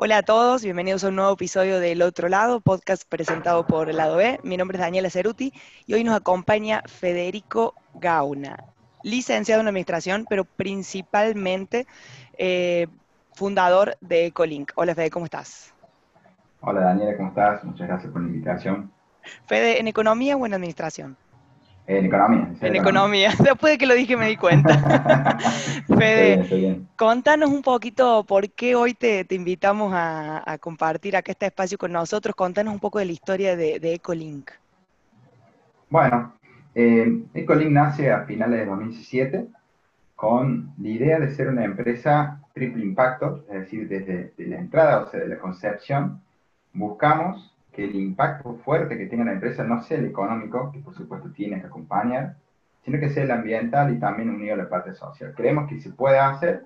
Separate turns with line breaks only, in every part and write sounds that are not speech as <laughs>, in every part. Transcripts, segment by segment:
Hola a todos, bienvenidos a un nuevo episodio del Otro Lado, podcast presentado por el Lado B. Mi nombre es Daniela Ceruti y hoy nos acompaña Federico Gauna, licenciado en Administración, pero principalmente eh, fundador de Ecolink. Hola Fede, ¿cómo estás?
Hola Daniela, ¿cómo estás? Muchas gracias por la invitación.
Fede, ¿en Economía o en Administración?
En economía.
En economía. <laughs> Después de que lo dije me di cuenta. <laughs> Fede, contanos un poquito por qué hoy te, invitamos a, compartir acá este espacio con nosotros. Contanos un poco de la historia de, Ecolink.
Bueno, eh, Ecolink nace a finales de 2017 con la idea de ser una empresa triple impacto, es decir, desde la entrada, o sea, de la concepción, buscamos que el impacto fuerte que tenga la empresa no sea el económico, que por supuesto tiene que acompañar, sino que sea el ambiental y también unido a la parte social. Creemos que se puede hacer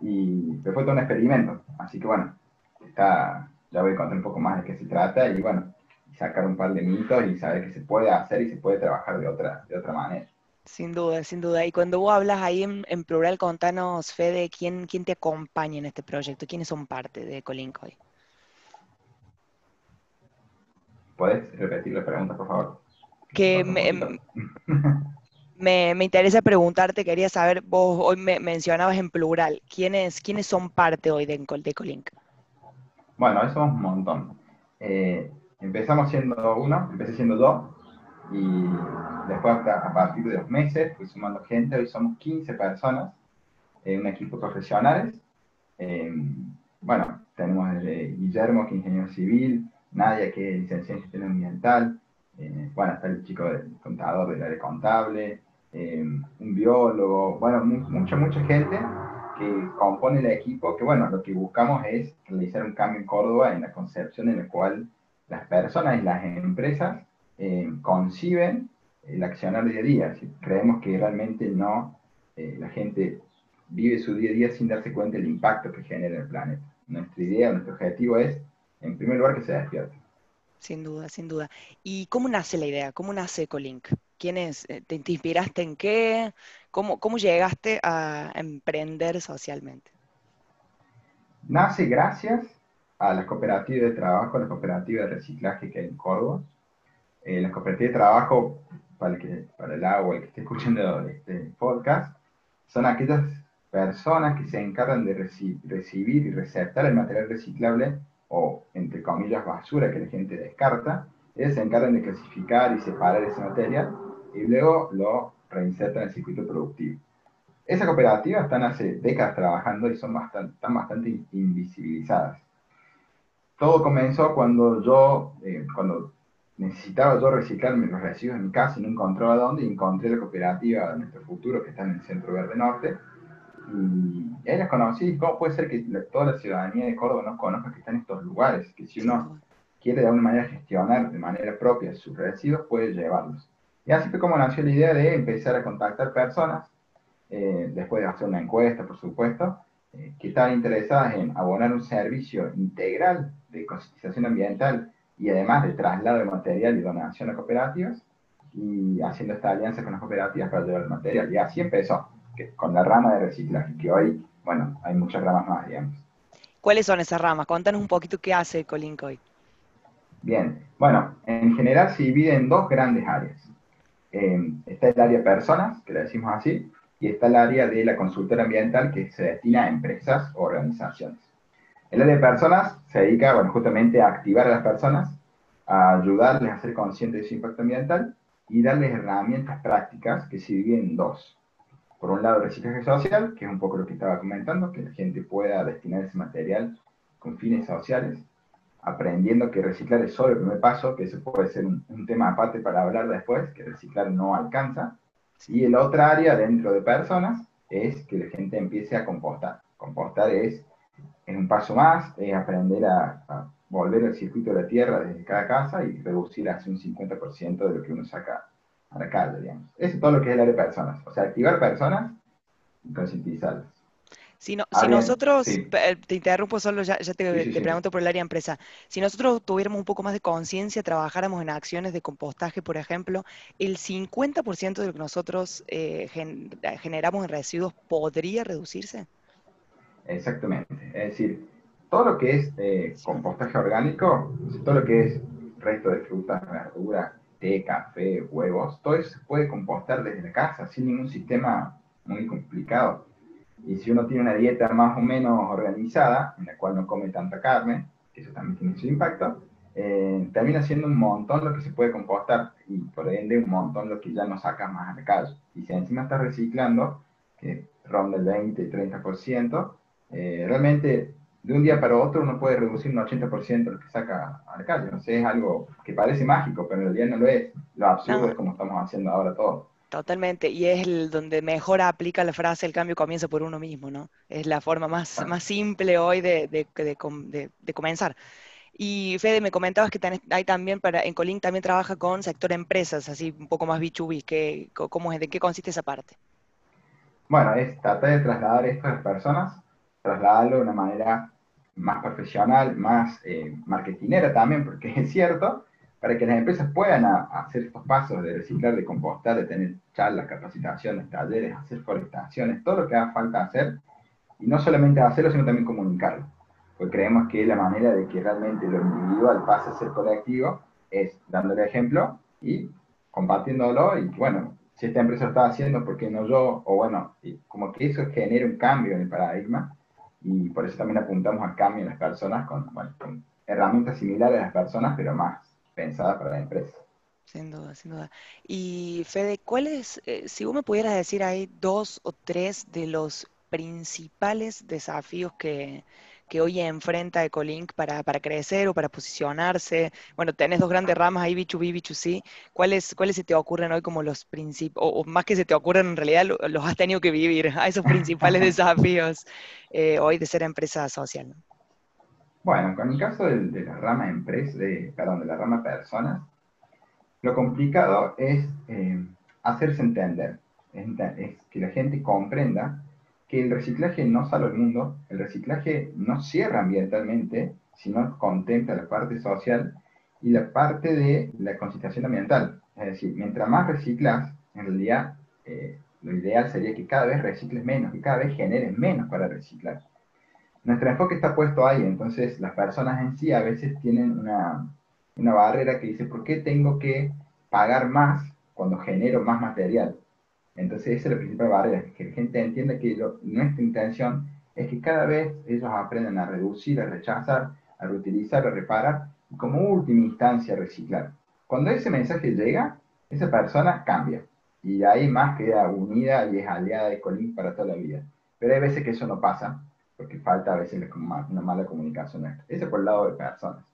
y fue todo un experimento. Así que bueno, está, ya voy a contar un poco más de qué se trata y bueno, sacar un par de mitos y saber que se puede hacer y se puede trabajar de otra, de otra manera.
Sin duda, sin duda. Y cuando vos hablas ahí en, plural, contanos, Fede, ¿quién, ¿quién te acompaña en este proyecto? ¿Quiénes son parte de Colinco hoy?
¿Puedes repetir la pregunta, por favor?
Que me, interesa preguntarte, quería saber, vos hoy me mencionabas en plural, ¿quiénes, quiénes son parte hoy de, de Colink?
Bueno, eso es un montón. Eh, empezamos siendo uno, empecé siendo dos, y después a partir de dos meses fui sumando gente, hoy somos 15 personas, en un equipo profesionales. Eh, bueno, tenemos desde Guillermo, que es ingeniero civil, Nadia, que es licenciada en gestión ambiental, eh, bueno, está el chico del contador del área contable, eh, un biólogo, bueno, mucha, mucha gente que compone el equipo, que bueno, lo que buscamos es realizar un cambio en Córdoba en la concepción en la cual las personas y las empresas eh, conciben el accionar día a día. Creemos que realmente no, la gente vive su día a día sin darse cuenta del impacto que genera el planeta. Nuestra idea, nuestro objetivo es en primer lugar, que se despierte.
Sin duda, sin duda. ¿Y cómo nace la idea? ¿Cómo nace Ecolink? ¿Quién es? Eh, ¿Te, inspiraste en qué? ¿Cómo, ¿Cómo llegaste a emprender socialmente?
Nace gracias a las cooperativas de trabajo, a las cooperativas de reciclaje que hay en Córdoba. Eh, las cooperativas de trabajo, para el, que, para el agua, el que esté escuchando este podcast, son aquellas personas que se encargan de recibir y receptar el material reciclable o, entre comillas, basura que la gente descarta, ellos se encargan de clasificar y separar ese material y luego lo reinsertan en el circuito productivo. Esas cooperativas están hace décadas trabajando y son bastante, están bastante invisibilizadas. Todo comenzó cuando yo, eh, cuando necesitaba yo reciclar los residuos en mi casa y no encontraba dónde, y encontré la cooperativa de Nuestro Futuro, que está en el Centro Verde Norte, y ahí las conocí. ¿Cómo puede ser que toda la ciudadanía de Córdoba no conozca que están estos lugares? Que si uno quiere de alguna manera gestionar de manera propia sus residuos, puede llevarlos. Y así fue como nació la idea de empezar a contactar personas, eh, después de hacer una encuesta, por supuesto, eh, que estaban interesadas en abonar un servicio integral de concientización ambiental y además de traslado de material y donación a cooperativas, y haciendo esta alianza con las cooperativas para llevar el material. Y así empezó con la rama de reciclaje, que hoy, bueno, hay muchas ramas más, digamos.
¿Cuáles son esas ramas? Contanos un poquito qué hace Colinco hoy.
Bien, bueno, en general se divide en dos grandes áreas. Eh, está el área personas, que le decimos así, y está el área de la consultora ambiental que se destina a empresas o organizaciones. El área de personas se dedica, bueno, justamente a activar a las personas, a ayudarles a ser conscientes de su impacto ambiental y darles herramientas prácticas que se dividen en dos por un lado, reciclaje social, que es un poco lo que estaba comentando, que la gente pueda destinar ese material con fines sociales, aprendiendo que reciclar es solo el primer paso, que eso puede ser un, tema aparte para hablar después, que reciclar no alcanza. Y el otro área dentro de personas es que la gente empiece a compostar. Compostar es, en un paso más, es aprender a, a volver al circuito de la tierra desde cada casa y reducir hasta un 50% de lo que uno saca a la calle, digamos. Eso es todo lo que es el área de personas. O sea, activar personas y concientizarlas.
Si, si nosotros, eh, te interrumpo solo, ya, te, pregunto por el área empresa, si nosotros tuviéramos un poco más de conciencia, trabajáramos en acciones de compostaje, por ejemplo, el 50% de lo que nosotros eh, generamos en residuos podría reducirse.
Exactamente. Es decir, todo lo que es eh, compostaje orgánico, todo lo que es resto de frutas, verduras, té, café, huevos, todo eso se puede compostar desde la casa sin ningún sistema muy complicado. Y si uno tiene una dieta más o menos organizada, en la cual no come tanta carne, que eso también tiene su impacto, eh, termina siendo un montón lo que se puede compostar y por ende un montón lo que ya no saca más a la calle. Y si encima está reciclando, que ronda el 20 y 30%, eh, realmente de un día para otro uno puede reducir un 80% lo que saca a la calle. No sé, es algo que parece mágico, pero en realidad no lo es. Lo absurdo es como estamos haciendo ahora todo.
Totalmente, y es el donde mejor aplica la frase el cambio comienza por uno mismo, ¿no? Es la forma más, más simple hoy de, de, de, comenzar. Y Fede, me comentabas que hay también para, en Colín también trabaja con sector empresas, así un poco más B2B, ¿qué, cómo es, ¿de qué consiste esa parte?
Bueno, es tratar de trasladar esto a las personas, trasladarlo de una manera más profesional, más eh, marketinera también, porque <laughs> es cierto, para que las empresas puedan hacer estos pasos de reciclar, de compostar, de tener charlas, capacitaciones, talleres, hacer forestaciones, todo lo que haga falta hacer, y no solamente hacerlo, sino también comunicarlo. Porque creemos que la manera de que realmente lo individual pase a ser colectivo es dándole ejemplo y compartiéndolo, y bueno, si esta empresa lo está haciendo, ¿por qué no yo? O bueno, como que eso genera un cambio en el paradigma y por eso también apuntamos al cambio en las personas con, herramientas similares a las personas, pero más pensadas para la empresa.
Sin duda, sin duda. Y Fede, ¿cuáles, eh, si vos me pudieras decir ahí dos o tres de los principales desafíos que, que hoy enfrenta Ecolink para, para, crecer o para posicionarse? Bueno, tenés dos grandes ramas ahí, B2B, B2C. ¿Cuáles, ¿Cuáles se te ocurren hoy como los principales, o, más que se te ocurren en realidad, los has tenido que vivir, a esos principales <laughs> desafíos eh, hoy de ser empresa social?
Bueno, con el caso de, la rama empresa, de, perdón, de la rama personas, lo complicado es eh, hacerse entender, es que la gente comprenda que el reciclaje no sale al mundo, el reciclaje no cierra ambientalmente, sino contempla la parte social y la parte de la concienciación ambiental. Es decir, mientras más reciclas, en realidad eh, lo ideal sería que cada vez recicles menos, que cada vez generes menos para reciclar. Nuestro enfoque está puesto ahí, entonces las personas en sí a veces tienen una, una barrera que dice, ¿por qué tengo que pagar más cuando genero más material? Entonces esa es la principal barrera, que la gente entienda que nuestra intención es que cada vez ellos aprendan a reducir, a rechazar, a reutilizar, a reparar y como última instancia reciclar. Cuando ese mensaje llega, esa persona cambia y ahí más queda unida y es aliada de Colín para toda la vida. Pero hay veces que eso no pasa porque falta a veces una mala comunicación. Ese por el lado de personas.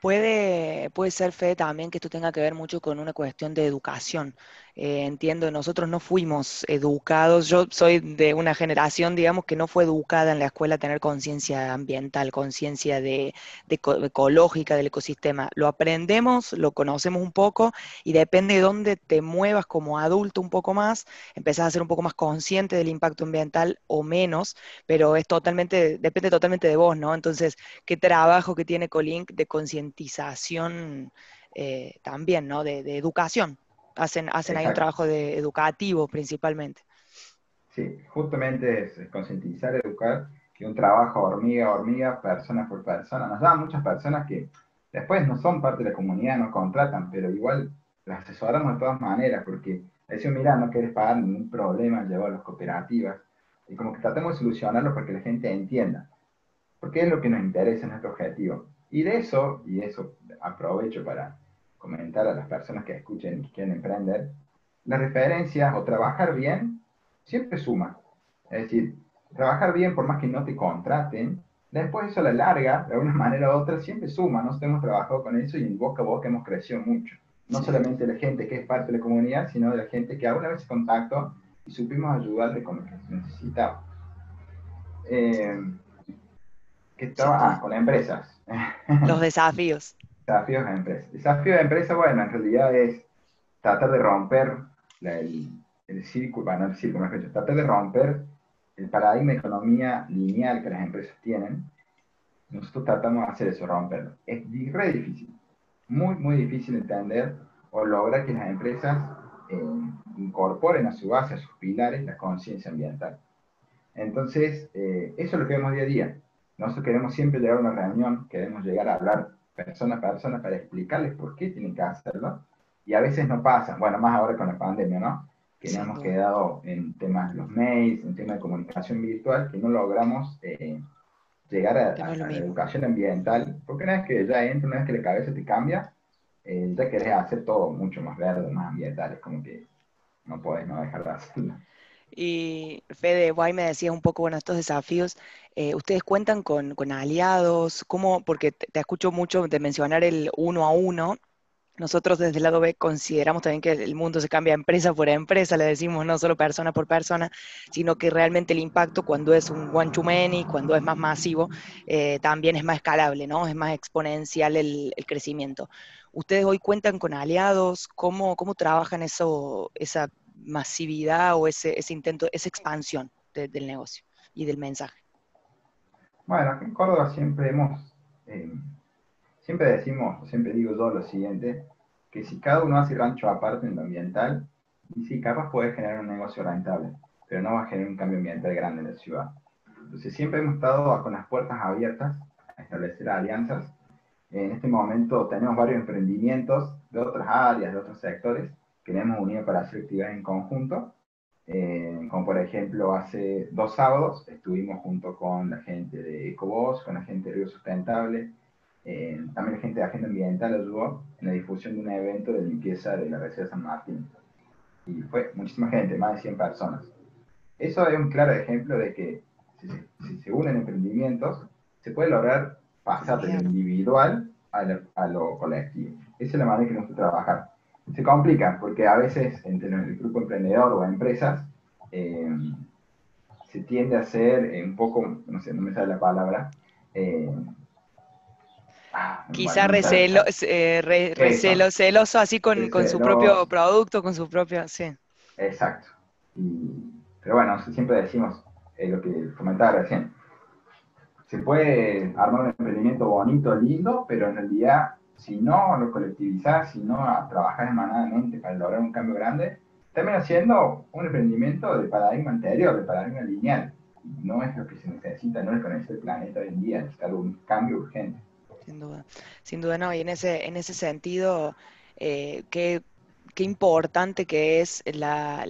Puede, puede ser, fe también que esto tenga que ver mucho con una cuestión de educación. Eh, entiendo, nosotros no fuimos educados, yo soy de una generación, digamos, que no fue educada en la escuela a tener conciencia ambiental, conciencia de, ecológica del ecosistema. Lo aprendemos, lo conocemos un poco y depende de dónde te muevas como adulto un poco más, empezás a ser un poco más consciente del impacto ambiental o menos, pero es totalmente, depende totalmente de vos, ¿no? Entonces, ¿qué trabajo que tiene Colink de concientización eh, también, ¿no? de educación? Hacen, hacen ahí un trabajo de educativo principalmente.
Sí, justamente es, concientizar, educar, que un trabajo hormiga a hormiga, persona por persona. Nos dan muchas personas que después no son parte de la comunidad, no contratan, pero igual las asesoramos de todas maneras, porque decimos, mira, no quieres pagar ningún problema, llevar a las cooperativas, y como que tratemos de solucionarlo para que la gente entienda, porque es lo que nos interesa, nuestro objetivo. Y de eso, y eso aprovecho para comentar a las personas que escuchen y quieren emprender, las referencias o trabajar bien siempre suma. Es decir, trabajar bien por más que no te contraten, después eso a la larga, de alguna <laughs> manera u otra, siempre suma. Nosotros hemos trabajado con eso y en boca a boca hemos crecido mucho. No solamente la gente que es parte de la comunidad, sino de la gente que alguna vez se contactó y supimos ayudarle con lo que necesitaba. Eh, que estaba, ah, con empresas. <laughs>
Los desafíos.
Desafíos de empresa. Desafío de empresa, bueno, en realidad es tratar de romper el, el, círculo, bueno, el círculo, mejor tratar de romper el paradigma de economía lineal que las empresas tienen. Nosotros tratamos de hacer eso, romperlo. Es re difícil, muy, muy difícil entender o lograr que las empresas eh, incorporen a su base, a sus pilares, la conciencia ambiental. Entonces, eh, eso es lo que vemos día a día. nosotros queremos siempre llegar a una reunión, queremos llegar a hablar persona a persona para explicarles por qué tienen que hacerlo, y a veces no pasa, bueno, más ahora con la pandemia, ¿no? Que nos hemos quedado en temas de los mails, en temas de comunicación virtual, que no logramos eh, llegar a, la educación ambiental, porque una vez que ya entra, una vez que la cabeza te cambia, eh, ya querés hacer todo mucho más verde, más ambiental, es como que no podés no dejar de hacerlo.
Y Fede, Guay me decías un poco, bueno, estos desafíos, eh, ¿ustedes cuentan con, aliados? ¿Cómo? Porque te, te, escucho mucho de mencionar el uno a uno, nosotros desde el lado B consideramos también que el mundo se cambia empresa por empresa, le decimos no solo persona por persona, sino que realmente el impacto cuando es un one to many, cuando es más masivo, eh, también es más escalable, ¿no? Es más exponencial el, crecimiento. ¿Ustedes hoy cuentan con aliados? ¿Cómo, cómo trabajan eso, esa masividad o ese, ese intento, esa expansión del negocio y del mensaje?
Bueno, aquí en Córdoba siempre hemos... Eh, Siempre decimos, siempre digo yo lo siguiente, que si cada uno hace rancho aparte en lo ambiental, y sí, capaz puede generar un negocio rentable, pero no va a generar un cambio ambiental grande en la ciudad. Entonces siempre hemos estado con las puertas abiertas a establecer alianzas. En este momento tenemos varios emprendimientos de otras áreas, de otros sectores, que hemos unido para hacer actividades en conjunto. Eh, como por ejemplo, hace dos sábados estuvimos junto con la gente de Ecobos, con la gente de Río Sustentable, eh, también la gente de Agenda Ambiental ayudó en la difusión de un evento de limpieza de la Reserva San Martín. Y fue muchísima gente, más de 100 personas. Eso es un claro ejemplo de que si se, unen emprendimientos, se puede lograr pasar de lo individual a lo, colectivo. Esa es la manera que nos gusta trabajar. Se complica porque a veces entre el grupo emprendedor o empresas eh, se tiende a hacer un poco, no sé, no me sale la palabra, eh,
Quizá recelo, eh, recelo, celoso así con, con, su propio producto, con su propio, sí.
Exacto. pero bueno, siempre decimos eh, lo que comentaba recién. Se puede armar un emprendimiento bonito, lindo, pero en realidad, si no lo colectivizás, si no trabajas emanadamente para lograr un cambio grande, termina siendo un emprendimiento de paradigma anterior, de paradigma lineal. No es lo que se necesita, no es con este planeta hoy en día, necesita un cambio urgente.
Sin duda, sin duda no, y en ese, en ese sentido, eh, qué, importante que es la,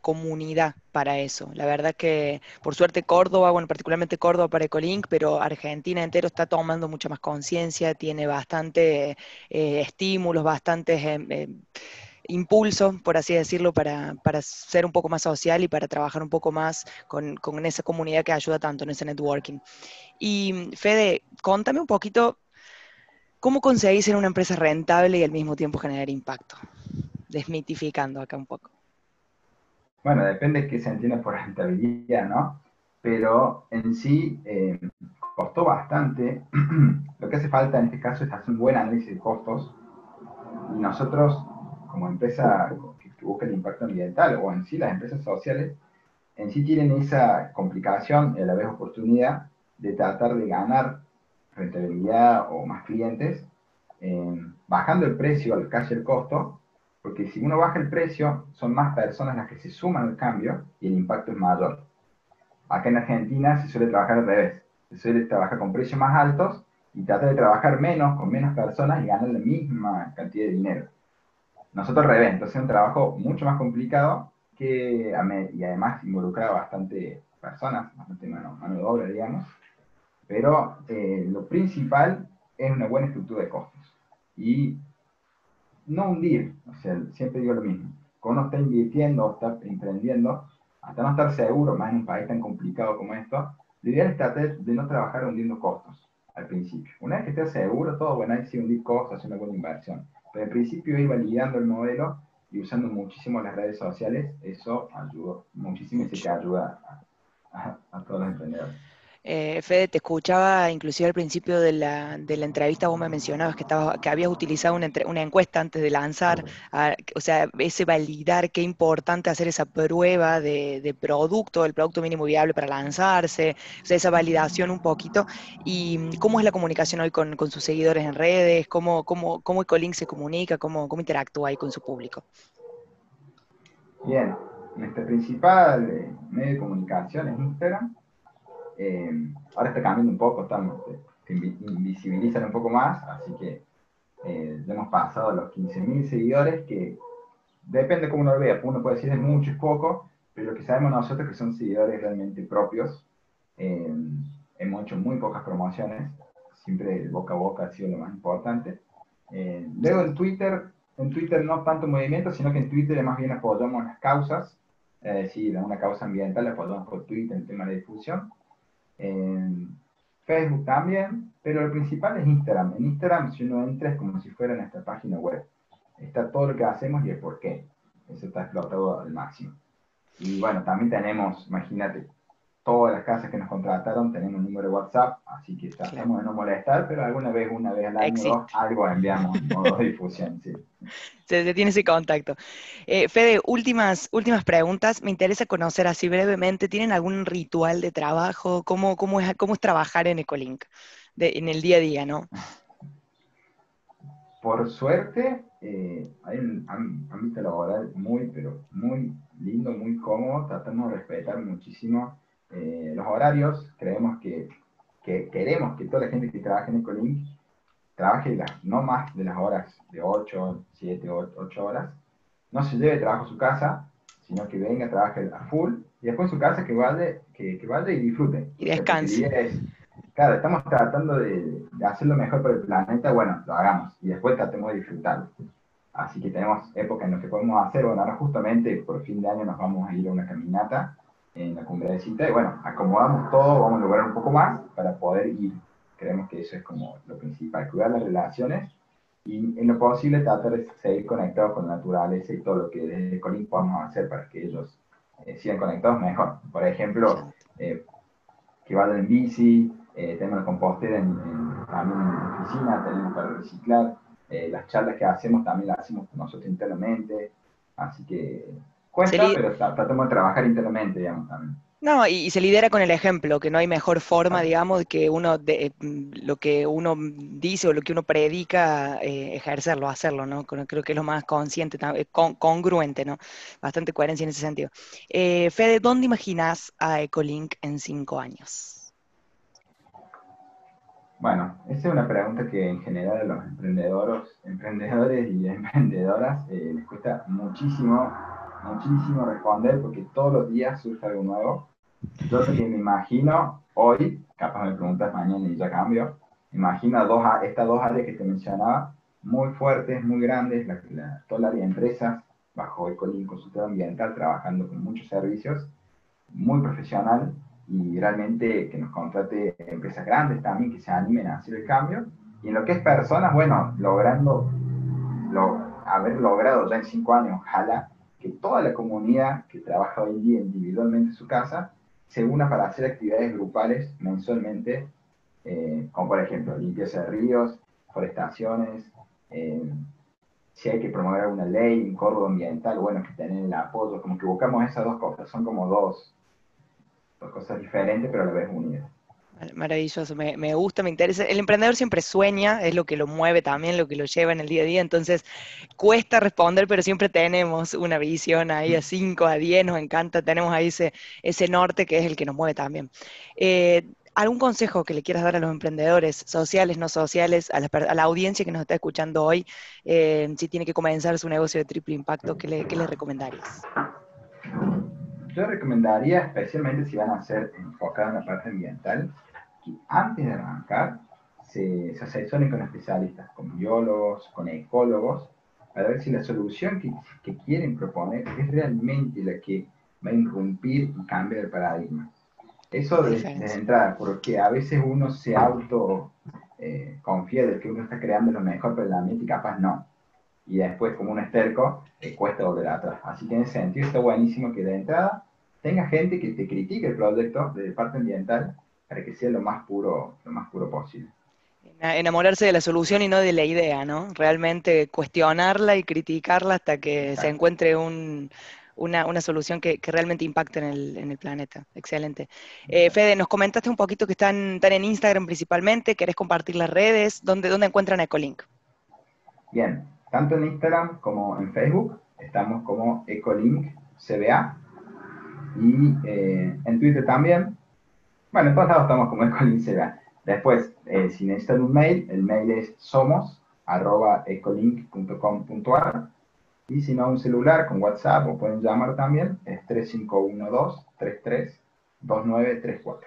comunidad para eso. La verdad que, por suerte, Córdoba, bueno, particularmente Córdoba para Ecolink, pero Argentina entero está tomando mucha más conciencia, tiene bastante eh, estímulos, bastantes eh, impulso, por así decirlo, para, ser un poco más social y para trabajar un poco más con, esa comunidad que ayuda tanto en ese networking. Y Fede, contame un poquito, ¿cómo conseguís ser una empresa rentable y al mismo tiempo generar impacto? Desmitificando acá un poco.
Bueno, depende de qué se entienda por rentabilidad, ¿no? Pero en sí eh, costó bastante. <clears throat> Lo que hace falta en este caso es hacer un buen análisis de costos. Y nosotros como empresa que, busca el impacto ambiental o en sí las empresas sociales, en sí tienen esa complicación y a la vez oportunidad de tratar de ganar rentabilidad o más clientes eh, bajando el precio al casi el costo, porque si uno baja el precio, son más personas las que se suman al cambio y el impacto es mayor. Acá en Argentina se suele trabajar al revés, se suele trabajar con precios más altos y trata de trabajar menos con menos personas y ganar la misma cantidad de dinero. Nosotros revés, entonces es un trabajo mucho más complicado que, y además involucra bastante personas, bastante mano, de obra, digamos. Pero eh, lo principal es una buena estructura de costos. Y no hundir, o sea, siempre digo lo mismo. Cuando uno está invirtiendo o está emprendiendo, hasta no estar seguro, más en un país tan complicado como esto, lo ideal es tratar de no trabajar hundiendo costos al principio. Una vez que estés seguro, todo bueno, hay que hundir costos, hacer una buena inversión. Pero al principio iba validando el modelo y usando muchísimo las redes sociales, eso ayudó muchísimo y se que ayuda a todos los emprendedores.
Eh, Fede, te escuchaba inclusive al principio de la, de la entrevista, vos me mencionabas que, estaba, que habías utilizado una, una encuesta antes de lanzar, o sea, ese validar, qué importante hacer esa prueba de, de, producto, el producto mínimo viable para lanzarse, o sea, esa validación un poquito. ¿Y cómo es la comunicación hoy con, con sus seguidores en redes? ¿Cómo, cómo, cómo Ecolink se comunica? ¿Cómo, cómo interactúa ahí con su público?
Bien, nuestro principal eh, medio de comunicación es Instagram Eh, ahora está cambiando un poco, estamos, te, invisibilizan un poco más, así que eh, hemos pasado a los 15.000 seguidores, que depende cómo uno lo vea, uno puede decir es mucho, es poco, pero lo que sabemos nosotros que son seguidores realmente propios, eh, hemos hecho muy pocas promociones, siempre el boca a boca ha sido lo más importante. Eh, luego en Twitter, en Twitter no tanto movimiento, sino que en Twitter más bien apoyamos las causas, es decir, una causa ambiental apoyamos por Twitter en tema de difusión. En Facebook también, pero lo principal es Instagram. En Instagram, si uno entra, es como si fuera nuestra página web. Está todo lo que hacemos y el por qué. Eso está explotado al máximo. Y bueno, también tenemos, imagínate, todas las casas que nos contrataron tenemos un número de WhatsApp, así que tratamos de no molestar, pero alguna vez, una vez al año, algo enviamos en modo de difusión. Sí.
Se, tiene ese contacto. Eh, Fede, últimas, últimas preguntas. Me interesa conocer así brevemente, ¿tienen algún ritual de trabajo? ¿Cómo, cómo, es, cómo es trabajar en Ecolink en el día a día, no?
Por suerte, eh, hay un ámbito laboral muy, pero muy lindo, muy cómodo. Tratamos de respetar muchísimo eh, los horarios, creemos que, que, queremos que toda la gente que trabaje en Ecolink trabaje las, no más de las horas de 8, 7, 8 horas, no se lleve trabajo a su casa, sino que venga, trabaje a full, y después en su casa que vaya, que, que vaya y disfrute.
Y descanse.
claro, estamos tratando de, de hacer lo mejor para el planeta, bueno, lo hagamos, y después tratemos de disfrutarlo. Así que tenemos épocas en las que podemos hacer, bueno, ahora justamente por fin de año nos vamos a ir a una caminata en la cumbre de cinta, y bueno, acomodamos todo, vamos a lograr un poco más para poder ir. Creemos que eso es como lo principal, cuidar las relaciones y en lo posible tratar de seguir conectados con la naturaleza y todo lo que desde Colín podamos hacer para que ellos eh, sigan conectados mejor. Por ejemplo, eh, que vayan en bici, eh, tenemos la compostera también en la oficina, tenemos para reciclar, las charlas que hacemos también las hacemos nosotros internamente, así que Cuesta, pero tratamos de trabajar internamente, digamos, también.
No, y, se lidera con el ejemplo, que no hay mejor forma, digamos, que uno, de, lo que uno dice o lo que uno predica, eh, ejercerlo, hacerlo, ¿no? Creo que es lo más consciente, eh, congruente, ¿no? Bastante coherencia en ese sentido. Eh, Fede, ¿dónde imaginas a Ecolink en cinco años?
Bueno, esa es una pregunta que en general a los emprendedores, emprendedores y emprendedoras les cuesta muchísimo muchísimo responder porque todos los días surge algo nuevo. Yo sé que me imagino hoy, capaz me preguntas mañana y ya cambio, imagino dos, estas dos áreas que te mencionaba, muy fuertes, muy grandes, la, la, empresas, bajo Ecolin Consultor Ambiental, trabajando con muchos servicios, muy profesional y realmente que nos contrate empresas grandes también que se animen a hacer el cambio. Y en lo que es personas, bueno, logrando, lo, haber logrado ya en cinco años, ojalá, que toda la comunidad que trabaja hoy en día individualmente en su casa se una para hacer actividades grupales mensualmente, eh, como por ejemplo limpieza de ríos, forestaciones, eh, si hay que promover alguna ley, un código ambiental, bueno, que tener el apoyo, como que buscamos esas dos cosas, son como dos cosas diferentes pero a la vez unidas.
Maravilloso, me, me, gusta, me interesa. El emprendedor siempre sueña, es lo que lo mueve también, lo que lo lleva en el día a día, entonces cuesta responder, pero siempre tenemos una visión ahí a 5, a 10, nos encanta, tenemos ahí ese, ese norte que es el que nos mueve también. Eh, ¿Algún consejo que le quieras dar a los emprendedores, sociales, no sociales, a la, audiencia que nos está escuchando hoy, eh, si tiene que comenzar su negocio de triple impacto, ¿qué le, qué le recomendarías?
Yo recomendaría, especialmente si van a ser enfocados en la parte ambiental, antes de arrancar se, se asesoren con especialistas, con biólogos, con ecólogos, para ver si la solución que, que, quieren proponer es realmente la que va a irrumpir y cambiar el paradigma. Eso desde, entrada, porque a veces uno se auto eh, confía de que uno está creando lo mejor para el ambiente y capaz no. Y después, como un esterco, eh, cuesta volver atrás. Así que en ese sentido está buenísimo que de entrada tenga gente que te critique el proyecto de parte ambiental para que sea lo más puro, lo más puro posible.
Enamorarse de la solución y no de la idea, ¿no? Realmente cuestionarla y criticarla hasta que se encuentre una, solución que, realmente impacte en el, planeta. Excelente. Eh, Fede, nos comentaste un poquito que están, están, en Instagram principalmente, ¿querés compartir las redes? ¿Dónde, dónde encuentran Ecolink?
Bien, tanto en Instagram como en Facebook estamos como Ecolink CBA y eh, en Twitter también Bueno, en todos lados estamos como Ecolink CBA. Después, eh, si necesitan un mail, el mail es somos.ecolink.com.ar y si no, un celular con WhatsApp o pueden llamar también, es 3512-332934.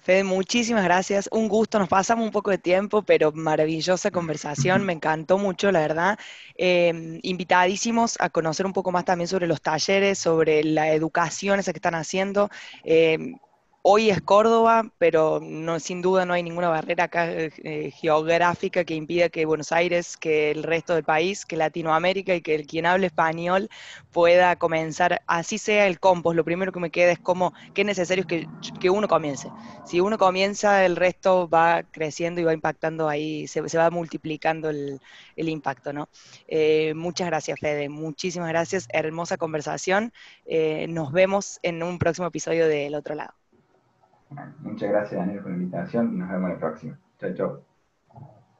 Fede, muchísimas gracias. Un gusto, nos pasamos un poco de tiempo, pero maravillosa conversación, me encantó mucho, la verdad. Em, invitadísimos a conocer un poco más también sobre los talleres, sobre la educación esa que están haciendo. Em, Hoy es Córdoba, pero no, sin duda no hay ninguna barrera acá eh, geográfica que impida que Buenos Aires, que el resto del país, que Latinoamérica y que el quien hable español pueda comenzar, así sea el compost. Lo primero que me queda es como que es necesario que, que uno comience. Si uno comienza, el resto va creciendo y va impactando ahí, se, va multiplicando el, impacto, ¿no? Eh, muchas gracias, Fede. Muchísimas gracias. Hermosa conversación. Eh, nos vemos en un próximo episodio del otro lado.
Muchas gracias, Daniel, por la invitación y nos vemos la próxima. Chao, chao.